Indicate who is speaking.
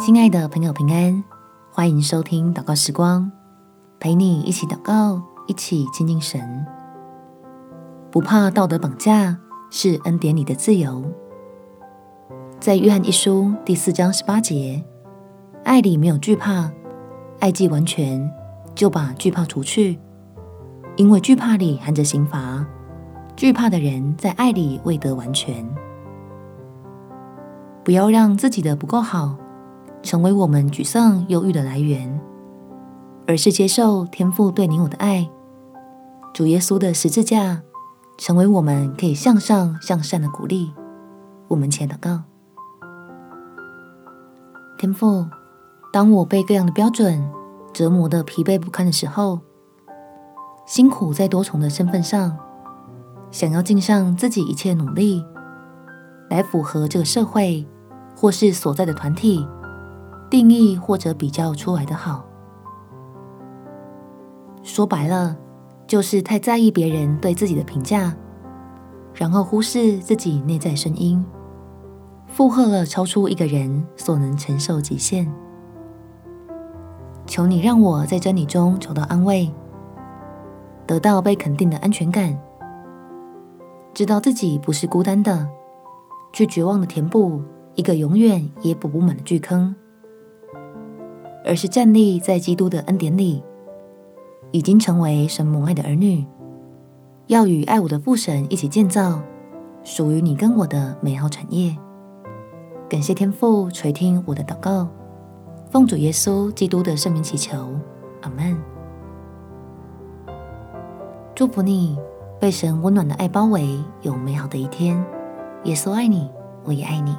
Speaker 1: 亲爱的朋友，平安，欢迎收听祷告时光，陪你一起祷告，一起亲近神。不怕道德绑架，是恩典里的自由。在约翰一书第四章十八节，爱里没有惧怕，爱既完全，就把惧怕除去，因为惧怕里含着刑罚，惧怕的人在爱里未得完全。不要让自己的不够好成为我们沮丧、忧郁的来源，而是接受天父对你我的爱，主耶稣的十字架成为我们可以向上向善的鼓励。我们前祷告：天父，当我被各样的标准折磨得疲惫不堪的时候，辛苦在多重的身份上，想要尽上自己一切努力，来符合这个社会。或是所在的团体定义或者比较出来的好，说白了就是太在意别人对自己的评价，然后忽视自己内在声音，负荷了超出一个人所能承受极限。求你让我在真理中找到安慰，得到被肯定的安全感，知道自己不是孤单的，去绝望的填补。一个永远也补不满的巨坑，而是站立在基督的恩典里，已经成为神母爱的儿女，要与爱我的父神一起建造属于你跟我的美好产业。感谢天父垂听我的祷告，奉主耶稣基督的圣名祈求，阿门。祝福你被神温暖的爱包围，有美好的一天。耶稣爱你，我也爱你。